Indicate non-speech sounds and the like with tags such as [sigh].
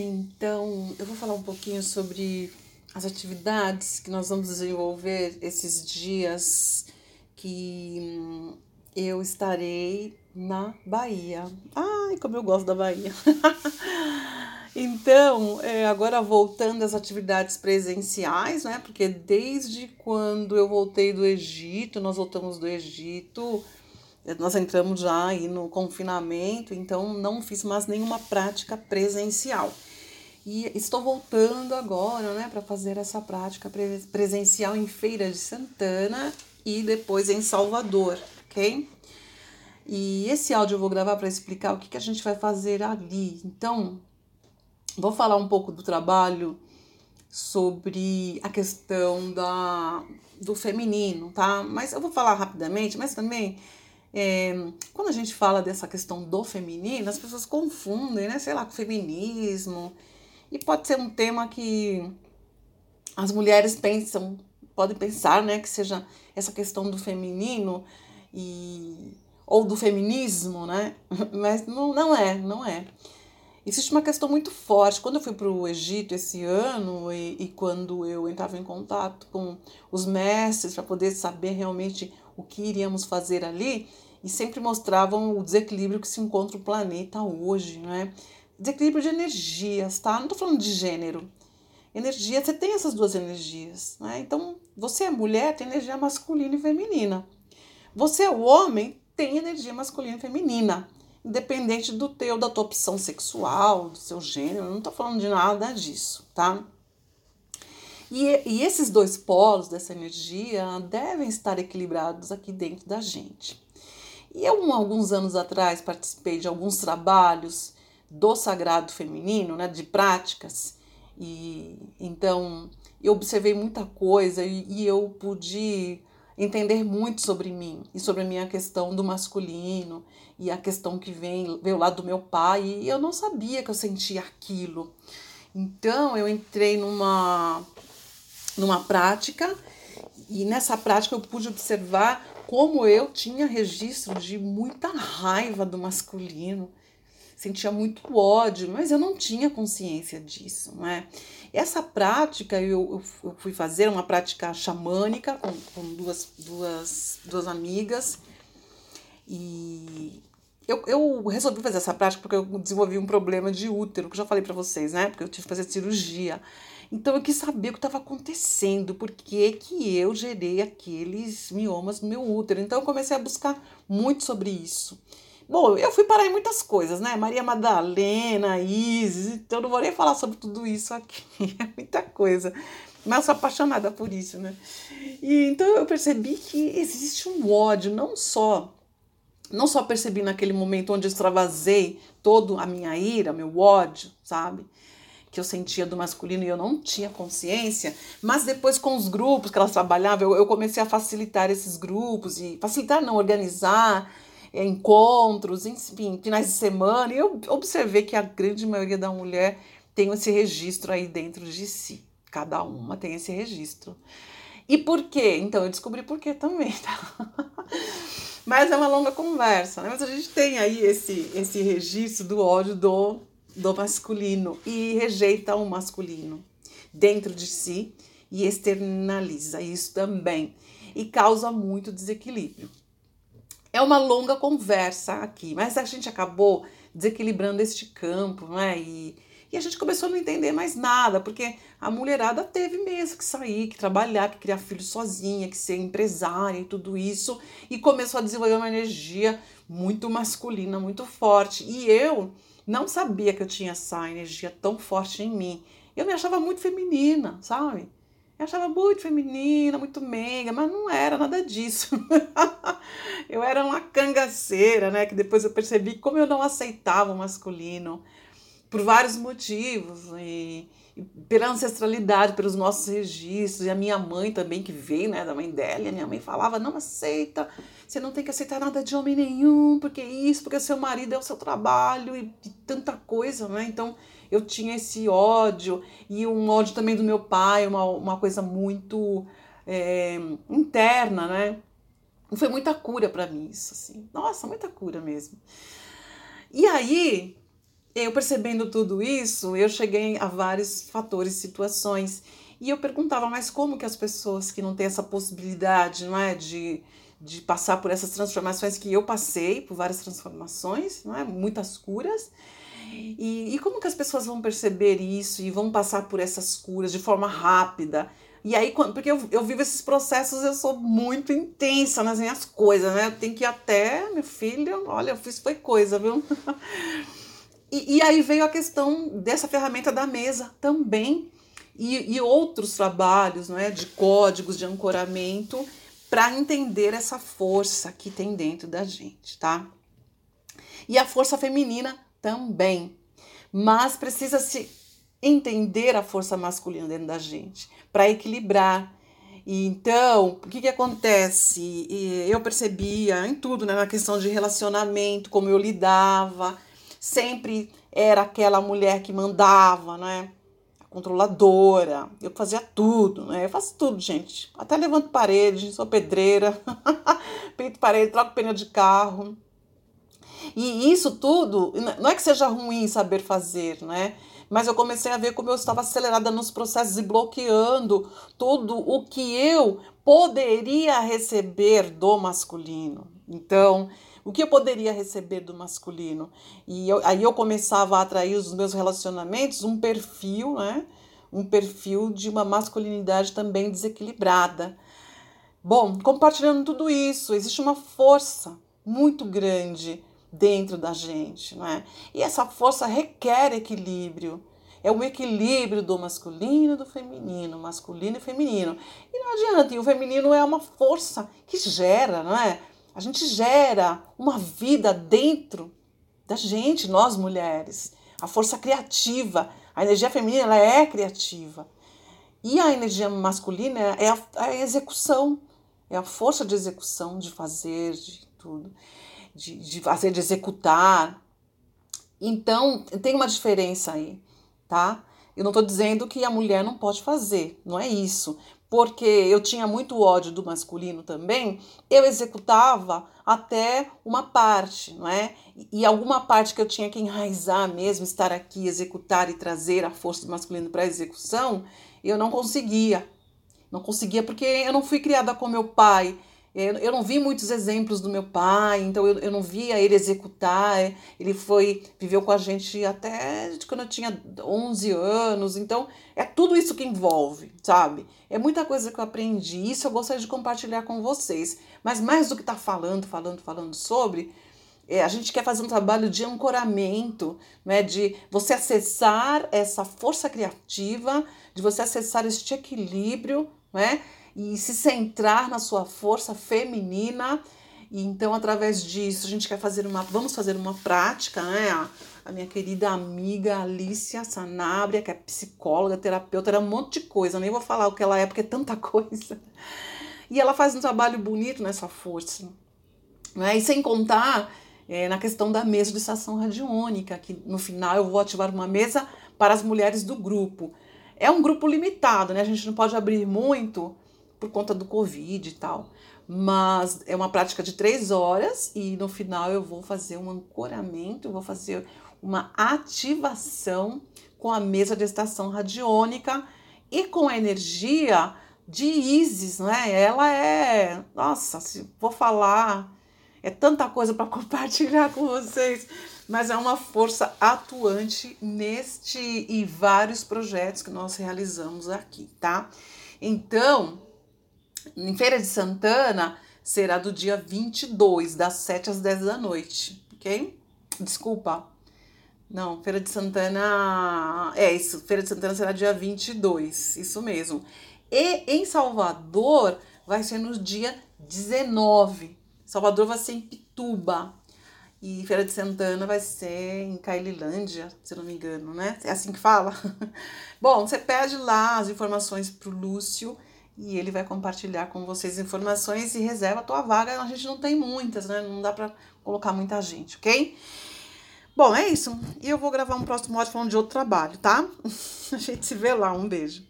Então, eu vou falar um pouquinho sobre as atividades que nós vamos desenvolver esses dias que hum, eu estarei na Bahia. Ai, como eu gosto da Bahia! [laughs] então, é, agora voltando às atividades presenciais, né? Porque desde quando eu voltei do Egito, nós voltamos do Egito, nós entramos já aí no confinamento, então não fiz mais nenhuma prática presencial. E estou voltando agora, né, para fazer essa prática presencial em Feira de Santana e depois em Salvador, ok? E esse áudio eu vou gravar para explicar o que, que a gente vai fazer ali. Então, vou falar um pouco do trabalho sobre a questão da, do feminino, tá? Mas eu vou falar rapidamente, mas também é, quando a gente fala dessa questão do feminino, as pessoas confundem, né? Sei lá, com feminismo. E pode ser um tema que as mulheres pensam, podem pensar, né? Que seja essa questão do feminino e ou do feminismo, né? [laughs] Mas não, não é, não é. Existe uma questão muito forte. Quando eu fui para o Egito esse ano e, e, quando eu entrava em contato com os mestres para poder saber realmente o que iríamos fazer ali e sempre mostravam o desequilíbrio que se encontra o planeta hoje, né? Desequilíbrio de energias, tá? Não estou falando de gênero. Energia, você tem essas duas energias, né? Então, você é mulher, tem energia masculina e feminina. Você é o homem, tem energia masculina e feminina, independente do teu, da tua opção sexual, do seu gênero, não estou falando de nada disso, tá? E, e esses dois polos dessa energia devem estar equilibrados aqui dentro da gente. E eu, alguns anos atrás, participei de alguns trabalhos do sagrado feminino, né, de práticas, e então eu observei muita coisa e, e eu pude entender muito sobre mim e sobre a minha questão do masculino e a questão que vem veio lá do meu pai e eu não sabia que eu sentia aquilo. Então eu entrei numa numa prática e nessa prática eu pude observar como eu tinha registro de muita raiva do masculino, sentia muito ódio, mas eu não tinha consciência disso, né? Essa prática eu, eu fui fazer uma prática xamânica com, com duas, duas, duas amigas e eu, eu resolvi fazer essa prática porque eu desenvolvi um problema de útero, que eu já falei para vocês, né? Porque eu tive que fazer cirurgia. Então eu quis saber o que estava acontecendo, por que, que eu gerei aqueles miomas no meu útero. Então eu comecei a buscar muito sobre isso. Bom, eu fui parar em muitas coisas, né? Maria Madalena, Isis, então não vou nem falar sobre tudo isso aqui, [laughs] é muita coisa. Mas sou apaixonada por isso, né? E então eu percebi que existe um ódio, não só não só percebi naquele momento onde eu extravasei toda a minha ira, meu ódio, sabe? que eu sentia do masculino e eu não tinha consciência, mas depois com os grupos que elas trabalhavam, eu, eu comecei a facilitar esses grupos e facilitar não organizar encontros, enfim, finais de semana, e eu observei que a grande maioria da mulher tem esse registro aí dentro de si. Cada uma tem esse registro. E por quê? Então eu descobri por quê também, tá? [laughs] Mas é uma longa conversa, né? Mas a gente tem aí esse, esse registro do ódio do do masculino e rejeita o masculino dentro de si e externaliza isso também e causa muito desequilíbrio. É uma longa conversa aqui, mas a gente acabou desequilibrando este campo, né? E, e a gente começou a não entender mais nada, porque a mulherada teve mesmo que sair, que trabalhar, que criar filho sozinha, que ser empresária e tudo isso, e começou a desenvolver uma energia muito masculina, muito forte. E eu não sabia que eu tinha essa energia tão forte em mim. Eu me achava muito feminina, sabe? Eu achava muito feminina, muito meiga, mas não era nada disso. [laughs] eu era uma cangaceira, né? Que depois eu percebi como eu não aceitava o masculino por vários motivos. E, e pela ancestralidade, pelos nossos registros. E a minha mãe também, que veio, né, da mãe dela, e a minha mãe falava: não aceita você não tem que aceitar nada de homem nenhum, porque isso, porque seu marido é o seu trabalho e, e tanta coisa, né? Então eu tinha esse ódio e um ódio também do meu pai, uma, uma coisa muito é, interna, né? Foi muita cura para mim isso, assim. Nossa, muita cura mesmo. E aí eu percebendo tudo isso, eu cheguei a vários fatores, situações. E eu perguntava, mas como que as pessoas que não têm essa possibilidade, não é, de, de passar por essas transformações que eu passei, por várias transformações, não é, muitas curas, e, e como que as pessoas vão perceber isso e vão passar por essas curas de forma rápida? E aí, porque eu, eu vivo esses processos, eu sou muito intensa nas minhas coisas, né? Eu tenho que ir até, meu filho, olha, eu fiz foi coisa, viu? [laughs] e, e aí veio a questão dessa ferramenta da mesa também, e, e outros trabalhos, não é? De códigos de ancoramento, para entender essa força que tem dentro da gente, tá? E a força feminina também. Mas precisa se entender a força masculina dentro da gente para equilibrar. E então, o que, que acontece? Eu percebia em tudo, né, na questão de relacionamento, como eu lidava, sempre era aquela mulher que mandava, né? Controladora, eu fazia tudo, né? Eu faço tudo, gente. Até levanto parede, sou pedreira, [laughs] peito parede, troco pneu de carro. E isso tudo, não é que seja ruim saber fazer, né? Mas eu comecei a ver como eu estava acelerada nos processos e bloqueando tudo o que eu poderia receber do masculino. Então, o que eu poderia receber do masculino? E eu, aí eu começava a atrair os meus relacionamentos um perfil, né? Um perfil de uma masculinidade também desequilibrada. Bom, compartilhando tudo isso, existe uma força muito grande dentro da gente, não é? E essa força requer equilíbrio. É o equilíbrio do masculino e do feminino, masculino e feminino. E não adianta, e o feminino é uma força que gera, não é? A gente gera uma vida dentro da gente, nós mulheres. A força criativa. A energia feminina ela é criativa. E a energia masculina é a, a execução, é a força de execução, de fazer, de tudo de, de fazer, de executar. Então, tem uma diferença aí, tá? Eu não estou dizendo que a mulher não pode fazer, não é isso. Porque eu tinha muito ódio do masculino também, eu executava até uma parte, não é? E alguma parte que eu tinha que enraizar mesmo, estar aqui, executar e trazer a força do masculino para a execução, eu não conseguia. Não conseguia porque eu não fui criada com meu pai, eu não vi muitos exemplos do meu pai, então eu, eu não via ele executar. Ele foi, viveu com a gente até quando eu tinha 11 anos. Então, é tudo isso que envolve, sabe? É muita coisa que eu aprendi. Isso eu gostaria de compartilhar com vocês. Mas mais do que estar tá falando, falando, falando sobre, é, a gente quer fazer um trabalho de ancoramento, né? de você acessar essa força criativa, de você acessar este equilíbrio, né? E se centrar na sua força feminina. E então, através disso, a gente quer fazer uma. Vamos fazer uma prática, né? A, minha querida amiga Alicia Sanabria, que é psicóloga, terapeuta, era um monte de coisa, nem vou falar o que ela é, porque é tanta [laughs] coisa. E ela faz um trabalho bonito nessa força. Né? E sem contar é, na questão da mesa de estação radiônica, que no final eu vou ativar uma mesa para as mulheres do grupo. É um grupo limitado, né? A gente não pode abrir muito, por conta do Covid e tal. Mas é uma prática de três horas e no final eu vou fazer um ancoramento, vou fazer uma ativação com a mesa de estação radiônica e com a energia de Isis, né? Ela é, nossa, se vou falar, é tanta coisa para [laughs] compartilhar com vocês, mas é uma força atuante neste e vários projetos que nós realizamos aqui, tá? Então, em Feira de Santana será do dia 22, das 7 às 10 da noite, ok? Desculpa. Não, Feira de Santana. É isso, Feira de Santana será dia 22, isso mesmo. E em Salvador vai ser no dia 19. Salvador vai ser em Pituba. E Feira de Santana vai ser em Caililândia, se não me engano, né? É assim que fala? [laughs] Bom, você pede lá as informações pro Lúcio e ele vai compartilhar com vocês informações e reserva a tua vaga. A gente não tem muitas, né? Não dá para colocar muita gente, ok? Bom, é isso. E eu vou gravar um próximo áudio falando de outro trabalho, tá? [laughs] A gente se vê lá. Um beijo.